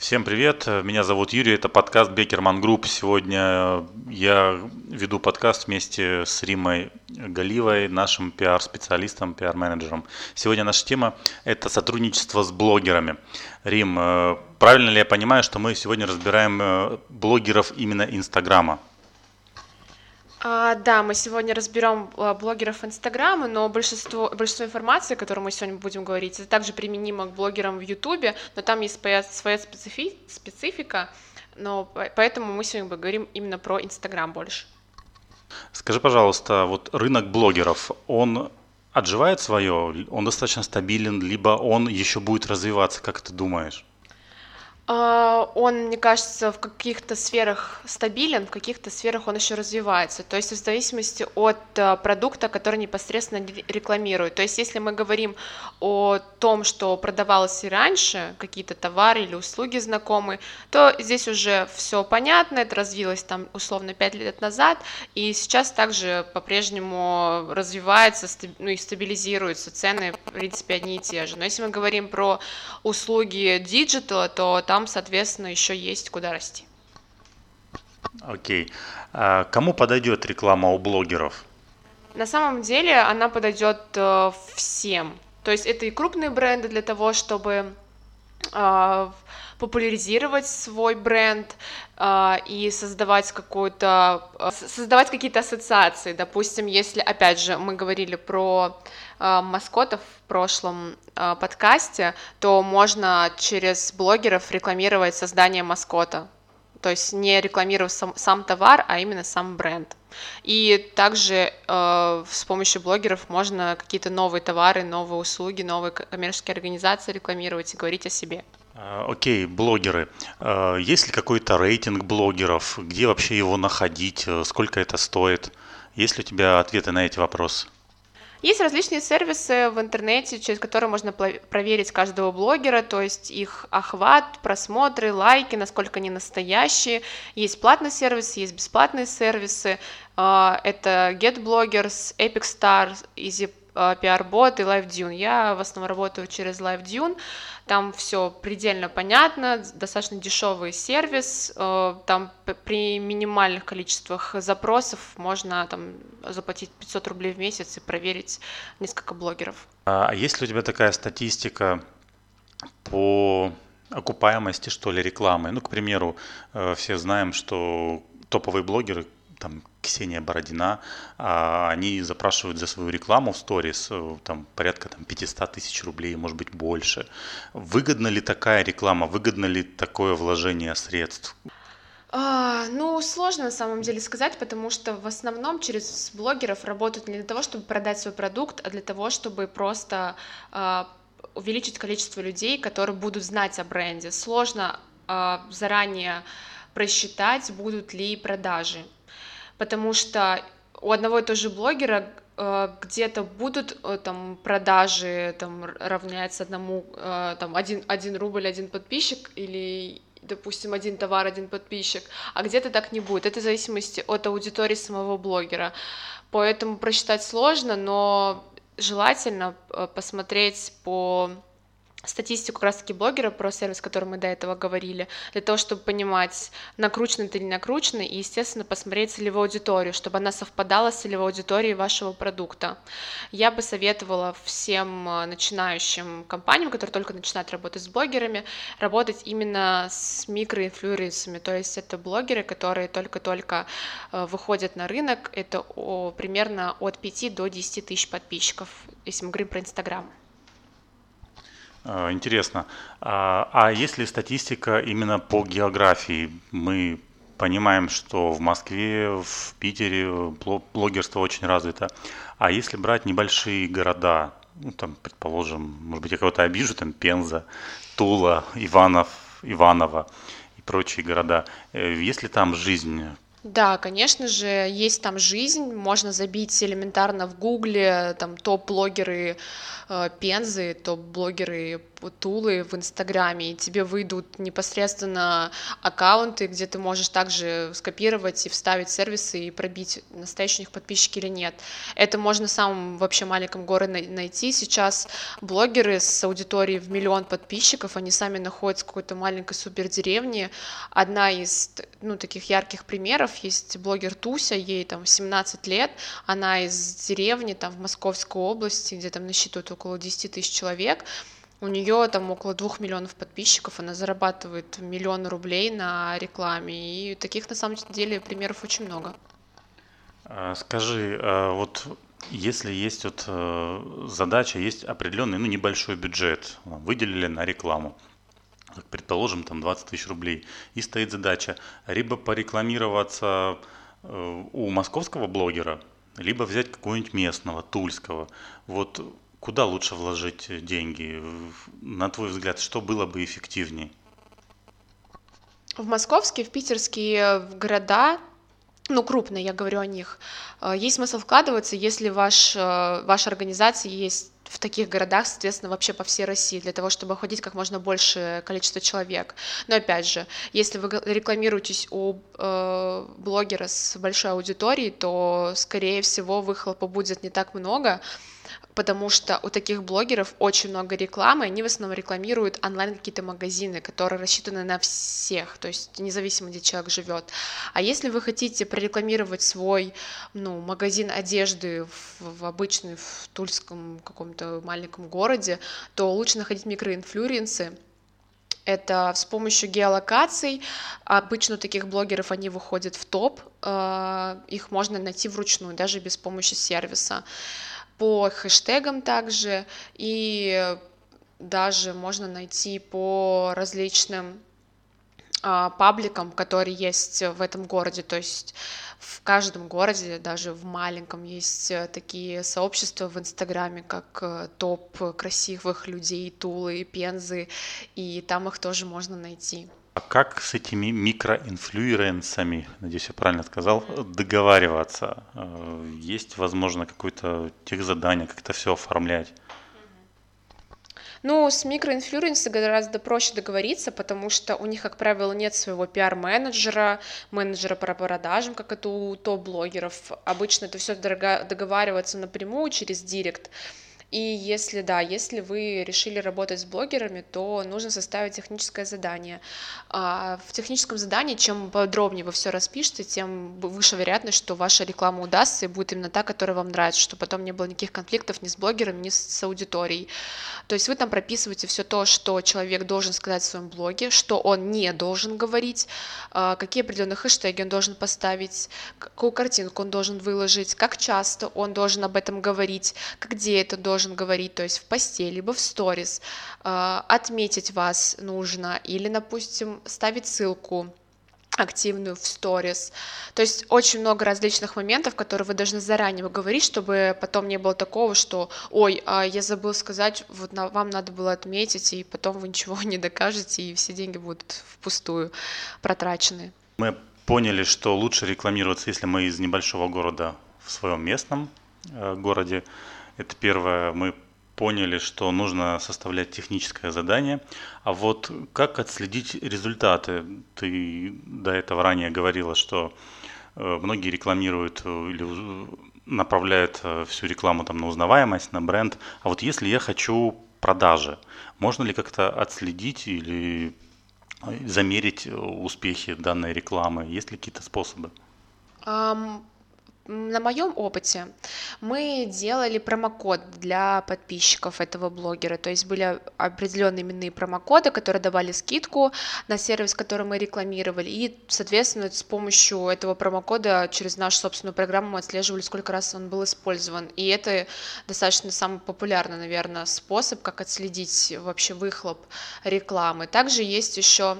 Всем привет, меня зовут Юрий, это подкаст Бекерман Групп. Сегодня я веду подкаст вместе с Римой Галивой, нашим пиар-специалистом, пиар-менеджером. Сегодня наша тема – это сотрудничество с блогерами. Рим, э, правильно ли я понимаю, что мы сегодня разбираем э, блогеров именно Инстаграма? А, да, мы сегодня разберем а, блогеров Инстаграма, но большинство, большинство информации, о которой мы сегодня будем говорить, это также применимо к блогерам в Ютубе, но там есть своя, своя специфи, специфика, но поэтому мы сегодня говорим именно про Инстаграм больше. Скажи, пожалуйста, вот рынок блогеров, он отживает свое, он достаточно стабилен, либо он еще будет развиваться, как ты думаешь? А, он, мне кажется, в каких-то сферах стабилен, в каких-то сферах он еще развивается. То есть в зависимости от а, продукта, который непосредственно рекламирует. То есть если мы говорим о том, что продавалось и раньше, какие-то товары или услуги знакомые, то здесь уже все понятно, это развилось там условно 5 лет назад, и сейчас также по-прежнему развивается ну, и стабилизируются цены, в принципе, одни и те же. Но если мы говорим про услуги digital а, то там там, соответственно, еще есть куда расти. Окей. А кому подойдет реклама у блогеров? На самом деле она подойдет э, всем. То есть это и крупные бренды для того, чтобы э, популяризировать свой бренд э, и создавать какую-то э, создавать какие-то ассоциации. Допустим, если опять же мы говорили про э, маскотов в прошлом подкасте, то можно через блогеров рекламировать создание маскота. То есть не рекламировать сам, сам товар, а именно сам бренд. И также э, с помощью блогеров можно какие-то новые товары, новые услуги, новые коммерческие организации рекламировать и говорить о себе. А, окей, блогеры. А, есть ли какой-то рейтинг блогеров? Где вообще его находить? Сколько это стоит? Есть ли у тебя ответы на эти вопросы? Есть различные сервисы в интернете, через которые можно проверить каждого блогера, то есть их охват, просмотры, лайки, насколько они настоящие. Есть платные сервисы, есть бесплатные сервисы. А, это GetBloggers, EpicStar, Easy PR-бот и LiveDune. Я в основном работаю через LiveDune. Там все предельно понятно, достаточно дешевый сервис. Э, там при минимальных количествах запросов можно там, заплатить 500 рублей в месяц и проверить несколько блогеров. А, а есть ли у тебя такая статистика по окупаемости, что ли, рекламы? Ну, к примеру, э, все знаем, что топовые блогеры, там Ксения Бородина, а, они запрашивают за свою рекламу в сторис э, там, порядка там, 500 тысяч рублей, может быть больше. Выгодна ли такая реклама, выгодно ли такое вложение средств? А, ну, сложно на самом деле сказать, потому что в основном через блогеров работают не для того, чтобы продать свой продукт, а для того, чтобы просто а, увеличить количество людей, которые будут знать о бренде. Сложно а, заранее просчитать, будут ли продажи потому что у одного и того же блогера э, где-то будут э, там продажи там равняются одному э, там один, один рубль один подписчик или допустим один товар один подписчик а где-то так не будет. Это в зависимости от аудитории самого блогера. Поэтому просчитать сложно но желательно посмотреть по статистику как раз-таки блогера про сервис, о котором мы до этого говорили, для того, чтобы понимать, накручено это или не накручено, и, естественно, посмотреть целевую аудиторию, чтобы она совпадала с целевой аудиторией вашего продукта. Я бы советовала всем э, начинающим компаниям, которые только начинают работать с блогерами, работать именно с микроинфлюенсами, то есть это блогеры, которые только-только э, выходят на рынок, это примерно от 5 до 10 тысяч подписчиков, если мы говорим про Инстаграм. А, интересно. А, а есть ли статистика именно по географии? Мы понимаем, что в Москве, в Питере блогерство очень развито. А если брать небольшие города, ну там, предположим, может быть, я кого-то обижу, там Пенза, Тула, Иванов, Иваново и прочие города, э, есть ли там жизнь? Да, конечно же, есть там жизнь, можно забить элементарно в гугле, там топ-блогеры э, Пензы, топ-блогеры тулы в Инстаграме, и тебе выйдут непосредственно аккаунты, где ты можешь также скопировать и вставить сервисы и пробить, настоящие у них подписчики или нет. Это можно в самом вообще маленьком городе найти. Сейчас блогеры с аудиторией в миллион подписчиков, они сами находятся в какой-то маленькой супердеревне. Одна из ну, таких ярких примеров есть блогер Туся, ей там 17 лет, она из деревни там в Московской области, где там насчитывают около 10 тысяч человек, у нее там около двух миллионов подписчиков, она зарабатывает миллион рублей на рекламе, и таких на самом деле примеров очень много. А, скажи, а вот если есть вот э, задача, есть определенный, ну, небольшой бюджет, выделили на рекламу, предположим, там 20 тысяч рублей, и стоит задача либо порекламироваться э, у московского блогера, либо взять какого-нибудь местного, тульского. Вот куда лучше вложить деньги? На твой взгляд, что было бы эффективнее? В московские, в питерские города ну, крупные, я говорю о них, э, есть смысл вкладываться, если ваш, э, ваша организация есть в таких городах, соответственно, вообще по всей России, для того, чтобы охватить как можно большее количество человек. Но опять же, если вы рекламируетесь у э, блогера с большой аудиторией, то, скорее всего, выхлопа будет не так много, потому что у таких блогеров очень много рекламы, они в основном рекламируют онлайн какие-то магазины, которые рассчитаны на всех, то есть независимо, где человек живет. А если вы хотите прорекламировать свой ну, магазин одежды в, в обычный, в тульском каком-то маленьком городе, то лучше находить микроинфлюенсы, это с помощью геолокаций. Обычно у таких блогеров они выходят в топ, э, их можно найти вручную, даже без помощи сервиса по хэштегам также, и даже можно найти по различным пабликам, которые есть в этом городе, то есть в каждом городе, даже в маленьком, есть э, такие сообщества в Инстаграме, как э, топ красивых людей Тулы Пензы, и там их тоже можно найти. А как с этими микроинфлюенсами, надеюсь, я правильно сказал, договариваться? Э, есть, возможно, какое-то техзадание, как это все оформлять? Ну, с микроинфлюенсами гораздо проще договориться, потому что у них, как правило, нет своего пиар-менеджера, менеджера по продажам, как это у топ-блогеров. Обычно это все договариваться напрямую через директ. И если, да, если вы решили работать с блогерами, то нужно составить техническое задание. А, в техническом задании, чем подробнее вы все распишете, тем выше вероятность, что ваша реклама удастся и будет именно та, которая вам нравится, чтобы потом не было никаких конфликтов ни с блогером, ни с аудиторией. То есть вы там прописываете все то, что человек должен сказать в своем блоге, что он не должен говорить, а, какие определенные хэштеги он должен поставить, какую картинку он должен выложить, как часто он должен об этом говорить, где это должен должен говорить, то есть в посте, либо в сторис, а, отметить вас нужно или, допустим, ставить ссылку активную в сторис. То есть очень много различных моментов, которые вы должны заранее говорить, чтобы потом не было такого, что ой, а я забыл сказать, вот вам надо было отметить, и потом вы ничего не докажете, и все деньги будут впустую протрачены. Мы поняли, что лучше рекламироваться, если мы из небольшого города в своем местном э, городе, это первое, мы поняли, что нужно составлять техническое задание. А вот как отследить результаты? Ты до этого ранее говорила, что э, многие рекламируют э, или направляют э, всю рекламу там, на узнаваемость, на бренд. А вот если я хочу продажи, можно ли как-то отследить или замерить успехи данной рекламы? Есть ли какие-то способы? Um, на моем опыте мы делали промокод для подписчиков этого блогера, то есть были определенные именные промокоды, которые давали скидку на сервис, который мы рекламировали, и, соответственно, с помощью этого промокода через нашу собственную программу мы отслеживали, сколько раз он был использован, и это достаточно самый популярный, наверное, способ, как отследить вообще выхлоп рекламы. Также есть еще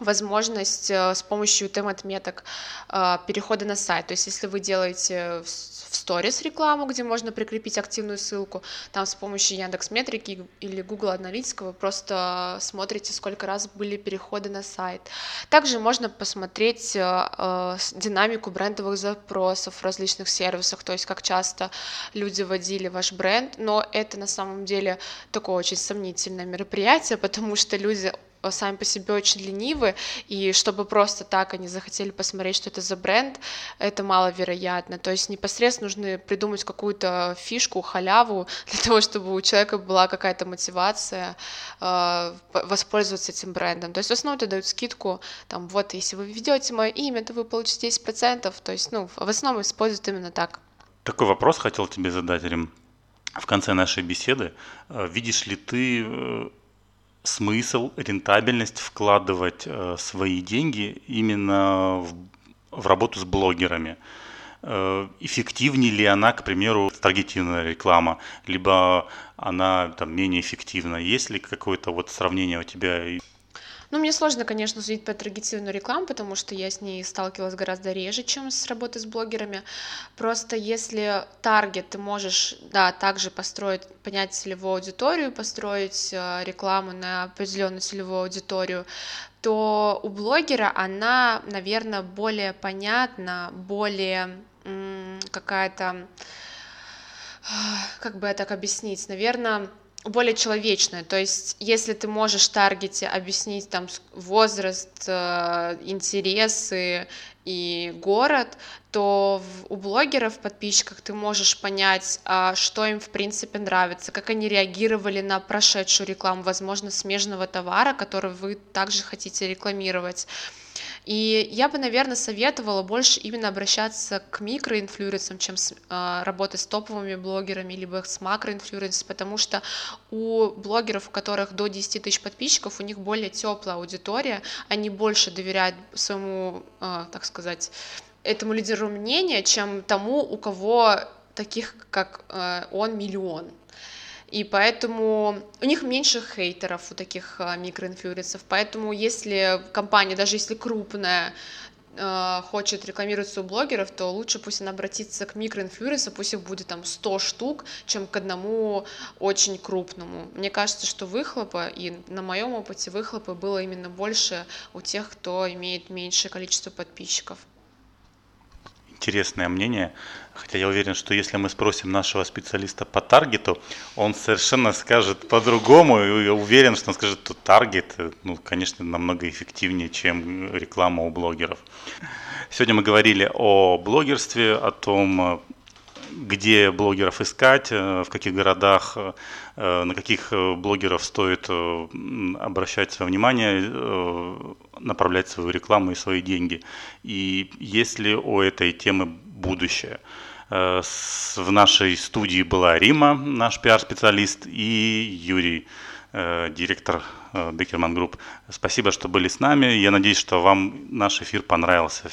возможность э, с помощью тем-отметок э, перехода на сайт. То есть если вы делаете в сторис рекламу, где можно прикрепить активную ссылку, там с помощью Яндекс Метрики или Google Аналитика вы просто смотрите, сколько раз были переходы на сайт. Также можно посмотреть э, динамику брендовых запросов в различных сервисах, то есть как часто люди вводили ваш бренд, но это на самом деле такое очень сомнительное мероприятие, потому что люди сами по себе очень ленивы, и чтобы просто так они захотели посмотреть, что это за бренд, это маловероятно. То есть непосредственно нужно придумать какую-то фишку, халяву для того, чтобы у человека была какая-то мотивация э, воспользоваться этим брендом. То есть в основном это дают скидку, там, вот, если вы введете мое имя, то вы получите 10%, то есть, ну, в основном используют именно так. Такой вопрос хотел тебе задать, Рим. В конце нашей беседы, э, видишь ли ты э, смысл, рентабельность вкладывать э, свои деньги именно в, в работу с блогерами. Э, эффективнее ли она, к примеру, таргетированная реклама, либо она там менее эффективна? Есть ли какое-то вот сравнение у тебя? Ну, мне сложно, конечно, судить по таргетированную рекламу, потому что я с ней сталкивалась гораздо реже, чем с работой с блогерами. Просто если таргет ты можешь, да, также построить, понять целевую аудиторию, построить э, рекламу на определенную целевую аудиторию, то у блогера она, наверное, более понятна, более какая-то как бы это так объяснить, наверное, более человечное. То есть, если ты можешь таргете объяснить там возраст, э, интересы и город, то у блогеров, подписчиков ты можешь понять, а, что им в принципе нравится, как они реагировали на прошедшую рекламу, возможно, смежного товара, который вы также хотите рекламировать. И я бы, наверное, советовала больше именно обращаться к микроинфлюенсерам, чем с, э, работать с топовыми блогерами, либо с макроинфлюенсерами, потому что у блогеров, у которых до 10 тысяч подписчиков, у них более теплая аудитория, они больше доверяют своему, э, так сказать, этому лидеру мнения, чем тому, у кого таких, как э, он, миллион и поэтому у них меньше хейтеров у таких а, микроинфлюенсеров, поэтому если компания, даже если крупная, а, хочет рекламироваться у блогеров, то лучше пусть она обратится к микроинфлюенсеру, пусть их будет там 100 штук, чем к одному очень крупному. Мне кажется, что выхлопа, и на моем опыте выхлопа было именно больше у тех, кто имеет меньшее количество подписчиков интересное мнение, хотя я уверен, что если мы спросим нашего специалиста по таргету, он совершенно скажет по-другому, и уверен, что он скажет, что таргет, ну, конечно, намного эффективнее, чем реклама у блогеров. Сегодня мы говорили о блогерстве, о том, где блогеров искать, э, в каких городах, э, на каких э, блогеров стоит обращать свое внимание, направлять свою рекламу и свои деньги. И есть ли у этой темы будущее? В нашей студии была Рима, наш пиар-специалист, и Юрий, директор Бекерман Групп. Спасибо, что были с нами. Я надеюсь, что вам наш эфир понравился.